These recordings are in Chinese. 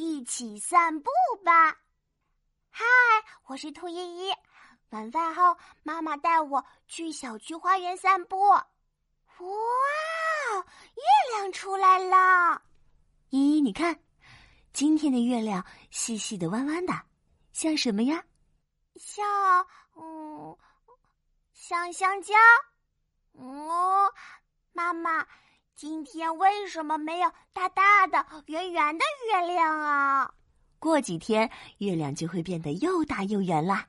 一起散步吧。嗨，我是兔依依。晚饭后，妈妈带我去小区花园散步。哇，月亮出来了！依依，你看，今天的月亮细细的、弯弯的，像什么呀？像，嗯，像香蕉。哦，妈妈，今天为什么没有大大的、圆圆的月亮啊？过几天，月亮就会变得又大又圆啦。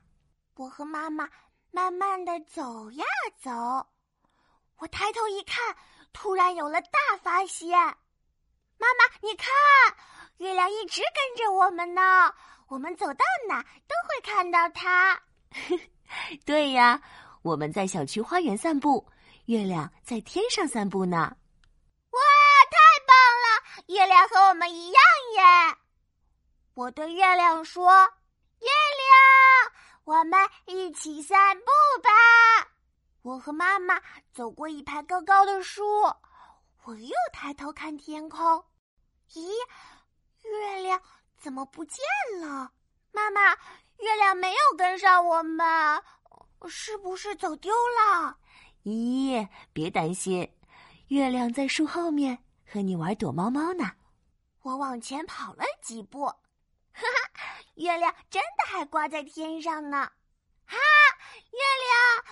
我和妈妈慢慢的走呀走，我抬头一看，突然有了大发现。妈妈，你看，月亮一直跟着我们呢，我们走到哪都会看到它。对呀，我们在小区花园散步。月亮在天上散步呢！月亮和我们一样耶。我对月亮说：“月亮，我们一起散步吧。”我和妈妈走过一排高高的树，我又抬头看天空，咦，月亮怎么不见了？妈妈，月亮没有跟上我们，是不是走丢了？咦，别担心，月亮在树后面和你玩躲猫猫呢。我往前跑了几步，哈哈，月亮真的还挂在天上呢。哈，月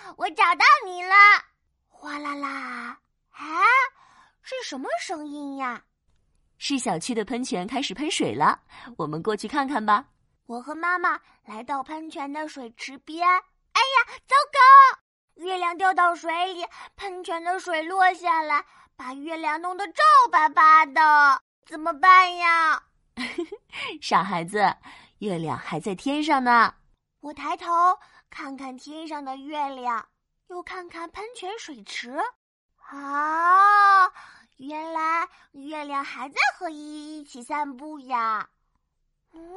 亮，我找到你了！哗啦啦，啊，是什么声音呀？是小区的喷泉开始喷水了，我们过去看看吧。我和妈妈来到喷泉的水池边，哎呀，糟糕！月亮掉到水里，喷泉的水落下来，把月亮弄得皱巴巴的，怎么办呀？傻孩子，月亮还在天上呢。我抬头看看天上的月亮，又看看喷泉水池，啊，原来月亮还在和依依一起散步呀。嗯，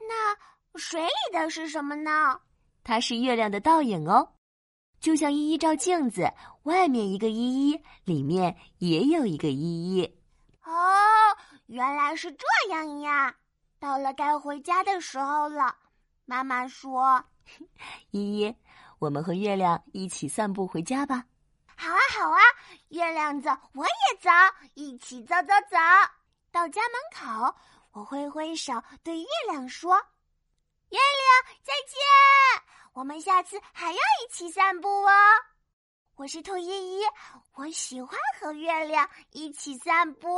那水里的是什么呢？它是月亮的倒影哦。就像依依照镜子，外面一个依依，里面也有一个依依。哦，原来是这样呀！到了该回家的时候了，妈妈说：“ 依依，我们和月亮一起散步回家吧。”好啊，好啊！月亮走，我也走，一起走走走。到家门口，我挥挥手对月亮说：“月亮，再见。”我们下次还要一起散步哦！我是兔依依，我喜欢和月亮一起散步。